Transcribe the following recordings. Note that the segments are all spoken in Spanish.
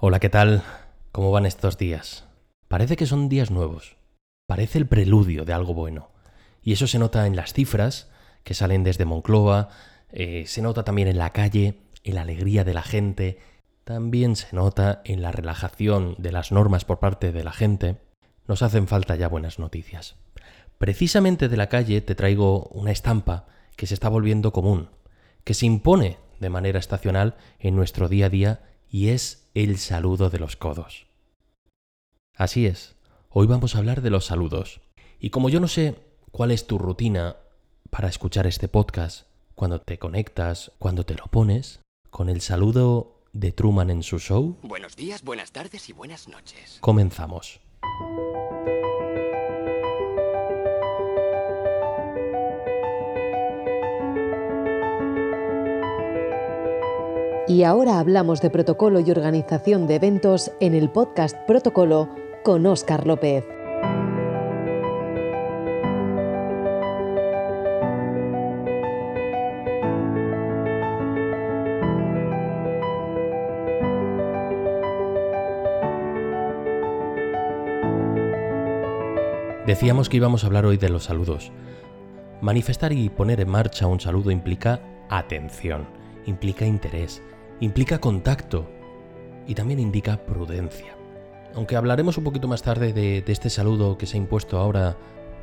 Hola, ¿qué tal? ¿Cómo van estos días? Parece que son días nuevos. Parece el preludio de algo bueno. Y eso se nota en las cifras que salen desde Moncloa, eh, se nota también en la calle, en la alegría de la gente, también se nota en la relajación de las normas por parte de la gente. Nos hacen falta ya buenas noticias. Precisamente de la calle te traigo una estampa que se está volviendo común, que se impone de manera estacional en nuestro día a día y es el saludo de los codos. Así es, hoy vamos a hablar de los saludos. Y como yo no sé cuál es tu rutina para escuchar este podcast, cuando te conectas, cuando te lo pones, con el saludo de Truman en su show. Buenos días, buenas tardes y buenas noches. Comenzamos. Y ahora hablamos de protocolo y organización de eventos en el podcast Protocolo con Óscar López. Decíamos que íbamos a hablar hoy de los saludos. Manifestar y poner en marcha un saludo implica atención, implica interés, implica contacto y también indica prudencia. Aunque hablaremos un poquito más tarde de, este saludo que se ha impuesto ahora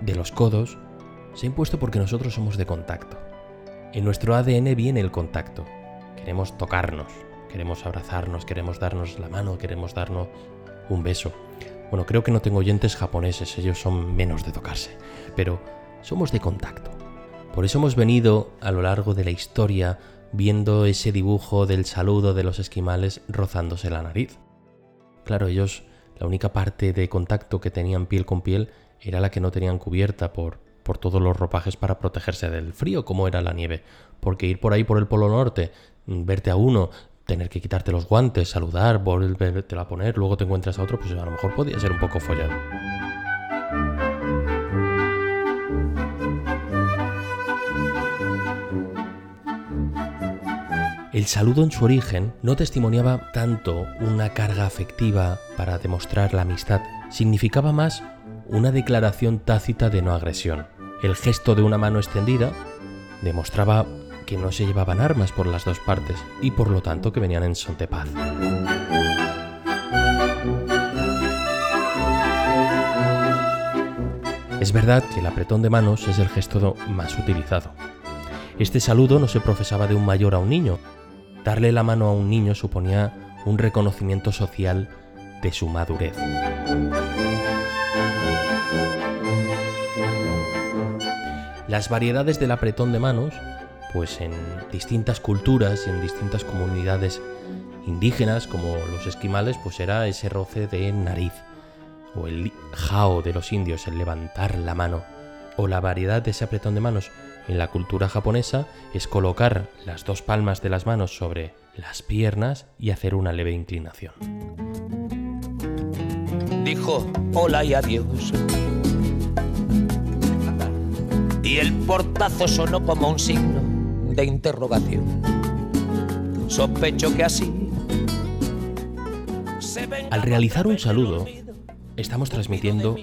de los codos, se ha impuesto porque nosotros somos de contacto. En nuestro ADN viene el contacto. Queremos tocarnos, queremos abrazarnos, queremos darnos la mano, queremos darnos un beso. Bueno, creo que no tengo oyentes japoneses, ellos son menos de tocarse, pero somos de contacto. Por eso hemos venido a lo largo de la historia viendo ese dibujo del saludo de los esquimales rozándose la nariz. Claro, ellos, la única parte de contacto que tenían piel con piel era la que no tenían cubierta por, por todos los ropajes para protegerse del frío, como era la nieve. Porque ir por ahí por el Polo Norte, verte a uno, tener que quitarte los guantes, saludar, volverte a poner, luego te encuentras a otro, pues a lo mejor podía ser un poco follado. El saludo en su origen no testimoniaba tanto una carga afectiva para demostrar la amistad, significaba más una declaración tácita de no agresión. El gesto de una mano extendida demostraba que no se llevaban armas por las dos partes y por lo tanto que venían en son de paz. Es verdad que el apretón de manos es el gesto más utilizado. Este saludo no se profesaba de un mayor a un niño. Darle la mano a un niño suponía un reconocimiento social de su madurez. Las variedades del apretón de manos pues en distintas culturas y en distintas comunidades indígenas como los esquimales, pues era ese roce de nariz, o el jao de los indios, el levantar la mano, o la variedad de ese apretón de manos en la cultura japonesa es colocar las dos palmas de las manos sobre las piernas y hacer una leve inclinación. Dijo hola y adiós. Y el portazo sonó como un signo de interrogación. Sospecho que así. Al realizar un saludo, estamos transmitiendo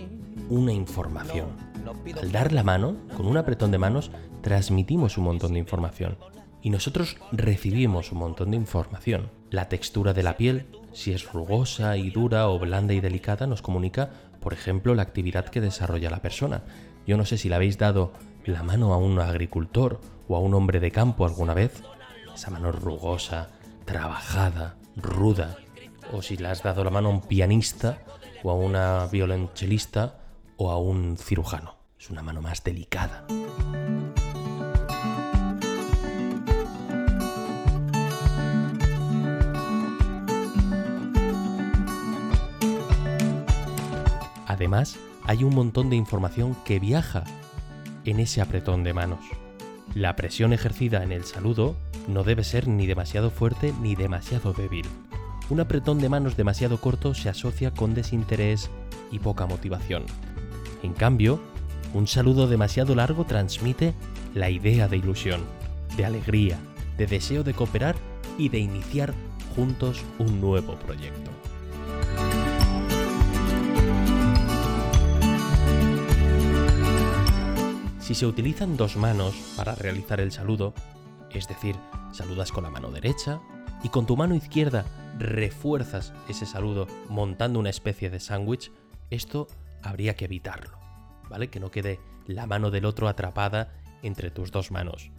una información. Al dar la mano, con un apretón de manos, transmitimos un montón de información. Y nosotros recibimos un montón de información. La textura de la piel, si es rugosa y dura o blanda y delicada, nos comunica, por ejemplo, la actividad que desarrolla la persona. Yo no sé si le habéis dado la mano a un agricultor o a un hombre de campo alguna vez, esa mano rugosa, trabajada, ruda, o si le has dado la mano a un pianista o a una violonchelista o a un cirujano. Es una mano más delicada. Además, hay un montón de información que viaja en ese apretón de manos. La presión ejercida en el saludo no debe ser ni demasiado fuerte ni demasiado débil. Un apretón de manos demasiado corto se asocia con desinterés y poca motivación. En cambio, un saludo demasiado largo transmite la idea de ilusión, de alegría, de deseo de cooperar y de iniciar juntos un nuevo proyecto. Si se utilizan dos manos para realizar el saludo, es decir, saludas con la mano derecha y con tu mano izquierda refuerzas ese saludo montando una especie de sándwich, esto habría que evitarlo, ¿vale? Que no quede la mano del otro atrapada entre tus dos manos.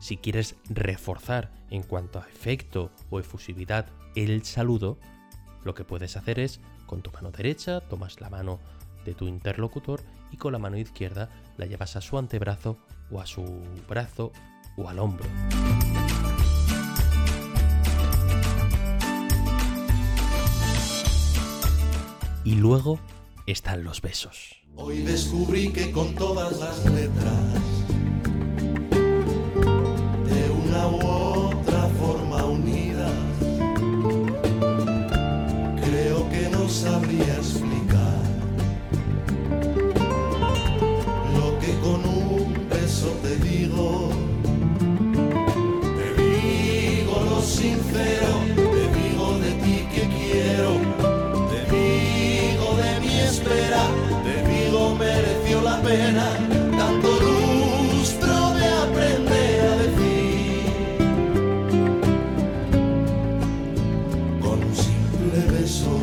Si quieres reforzar en cuanto a efecto o efusividad el saludo, lo que puedes hacer es con tu mano derecha tomas la mano de tu interlocutor y con la mano izquierda la llevas a su antebrazo o a su brazo o al hombro. Y luego están los besos. Hoy descubrí que con todas las letras, pena tanto lustro de aprender a decir con un simple beso.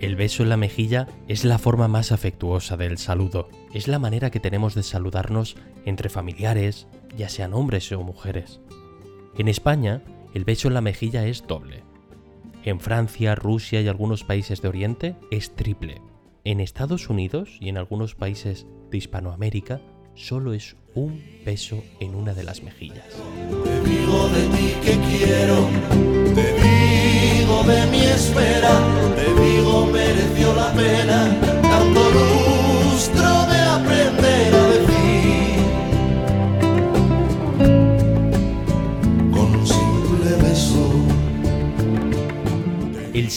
El beso en la mejilla es la forma más afectuosa del saludo. Es la manera que tenemos de saludarnos entre familiares, ya sean hombres o mujeres. En España, el beso en la mejilla es doble. En Francia, Rusia y algunos países de Oriente es triple. En Estados Unidos y en algunos países de Hispanoamérica solo es un beso en una de las mejillas.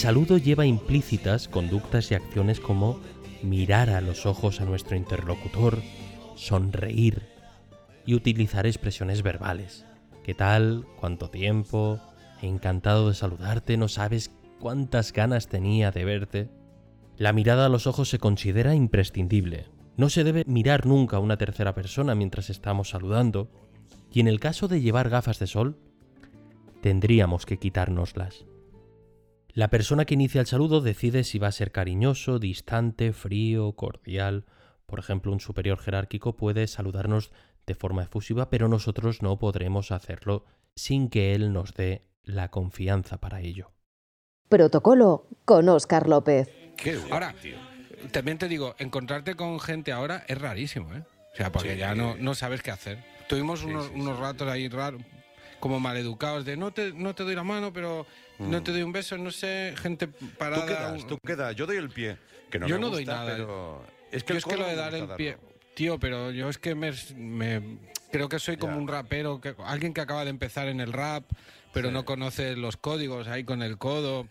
Saludo lleva implícitas conductas y acciones como mirar a los ojos a nuestro interlocutor, sonreír y utilizar expresiones verbales. ¿Qué tal? ¿Cuánto tiempo? Encantado de saludarte, no sabes cuántas ganas tenía de verte. La mirada a los ojos se considera imprescindible. No se debe mirar nunca a una tercera persona mientras estamos saludando. Y en el caso de llevar gafas de sol, tendríamos que quitárnoslas. La persona que inicia el saludo decide si va a ser cariñoso, distante, frío, cordial. Por ejemplo, un superior jerárquico puede saludarnos de forma efusiva, pero nosotros no podremos hacerlo sin que él nos dé la confianza para ello. Protocolo con Óscar López. Qué guay, Ahora, tío. También te digo, encontrarte con gente ahora es rarísimo, ¿eh? O sea, porque Sí. ya no, no sabes qué hacer. Tuvimos Sí, unos, sí. unos ratos ahí raros, como maleducados, de no te, no te doy la mano, pero no te doy un beso, no sé, gente parada. Mm. Tú quedas, tú quedas. Yo doy el pie. Que no Yo me no doy nada. Pero es que yo es que lo de dar el pie. darlo. Tío, pero yo es que me, me- creo que soy como Ya. un rapero, que, alguien que acaba de empezar en el rap, pero Sí. no conoce los códigos ahí con el codo.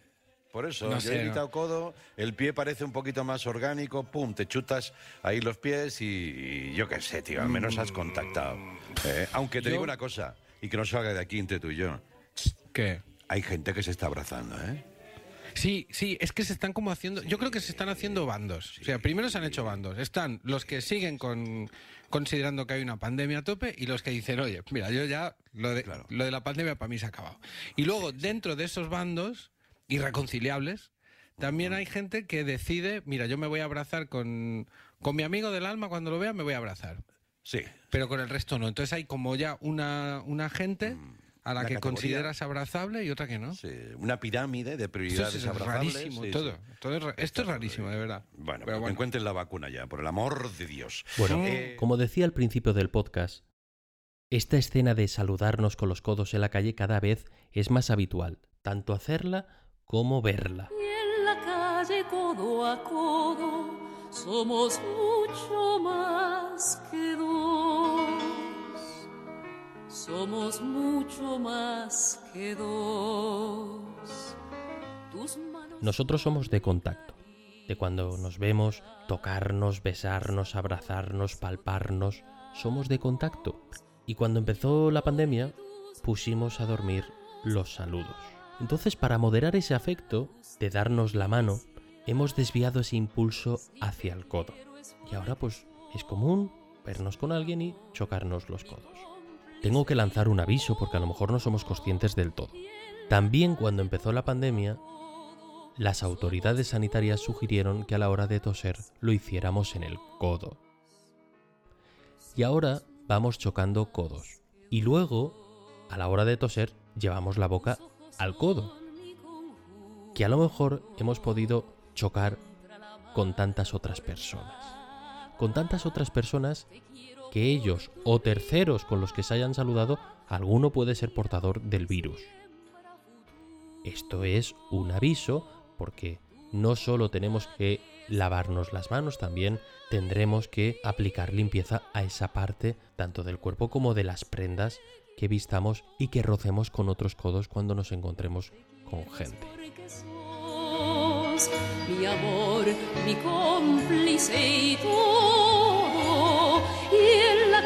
Por eso, No yo sé, he ¿no? evitado codo, el pie parece un poquito más orgánico, pum, te chutas ahí los pies y, y yo qué sé, tío, al menos has contactado. Eh, aunque te Yo- digo una cosa, y que no salga de aquí entre tú y yo, ¿Qué? Hay gente que se está abrazando, ¿eh? Sí, sí, es que se están como haciendo. Yo creo que se están haciendo bandos. O sea, primero se han hecho bandos. Están los que siguen con considerando que hay una pandemia a tope y los que dicen, oye, mira, yo ya lo de, Claro. lo de la pandemia para mí se ha acabado. Y luego, dentro de esos bandos irreconciliables, también hay gente que decide, mira, yo me voy a abrazar con, con mi amigo del alma, cuando lo vea me voy a abrazar. Sí. Pero con el resto no. Entonces hay como ya una, una gente a la que categoría. consideras abrazable y otra que no. sí, Una pirámide de Esto prioridades es abrazables. rarísimo sí, todo. sí. Todo es ra- esto es rarísimo, de verdad. Bueno, Pero pues que encuentren la vacuna ya, por el amor de Dios. Bueno, Eh, como decía al principio del podcast, esta escena de saludarnos con los codos en la calle cada vez es más habitual, tanto hacerla como verla. Y en la calle codo a codo somos mucho más que dos. Somos mucho más que dos. Nosotros somos de contacto, de cuando nos vemos, tocarnos, besarnos, abrazarnos, palparnos, somos de contacto. Y cuando empezó la pandemia, pusimos a dormir los saludos. Entonces, para moderar ese afecto de darnos la mano, hemos desviado ese impulso hacia el codo. Y ahora pues es común vernos con alguien y chocarnos los codos. Tengo que lanzar un aviso porque a lo mejor no somos conscientes del todo. También cuando empezó la pandemia, las autoridades sanitarias sugirieron que a la hora de toser lo hiciéramos en el codo. Y ahora vamos chocando codos. Y luego, a la hora de toser, llevamos la boca al codo. Que a lo mejor hemos podido chocar con tantas otras personas. Con tantas otras personas que ellos o terceros con los que se hayan saludado, alguno puede ser portador del virus. Esto es un aviso porque no solo tenemos que lavarnos las manos, también tendremos que aplicar limpieza a esa parte tanto del cuerpo como de las prendas que vistamos y que rocemos con otros codos cuando nos encontremos con gente. Mi amor, mi cómplice y todo,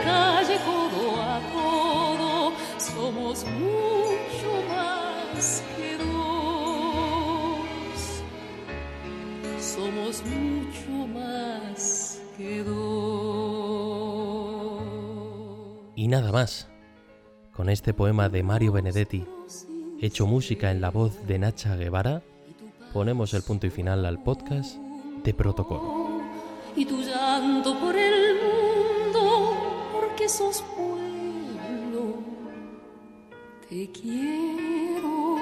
calle codo a codo somos mucho más que dos. Somos mucho más que dos. Y nada más. Con este poema de Mario Benedetti, hecho música en la voz de Nacha Guevara, ponemos el punto y final al podcast de Protocolo. y tu llanto por el mundo, porque sos pueblo. Te quiero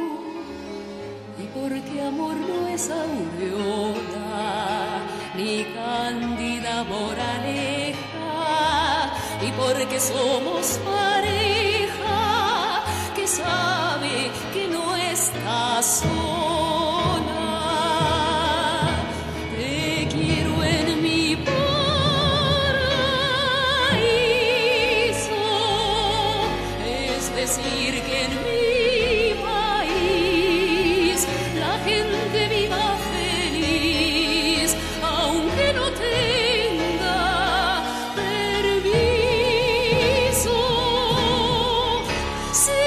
y porque amor no es aureola ni cándida moraleja y porque somos pareja que sabe que no está sola. Decir, que en mi país la gente viva feliz, aunque no tenga permiso. Si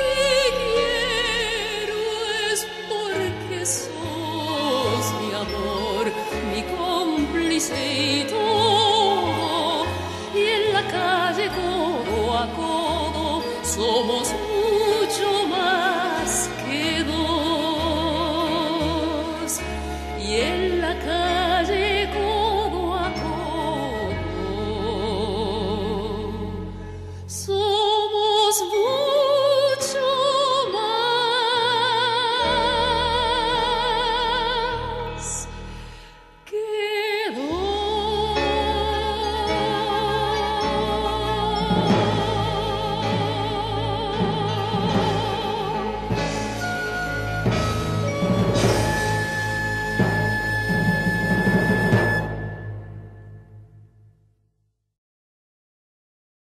te quiero es porque sos mi amor, mi cómplice y todo. Somos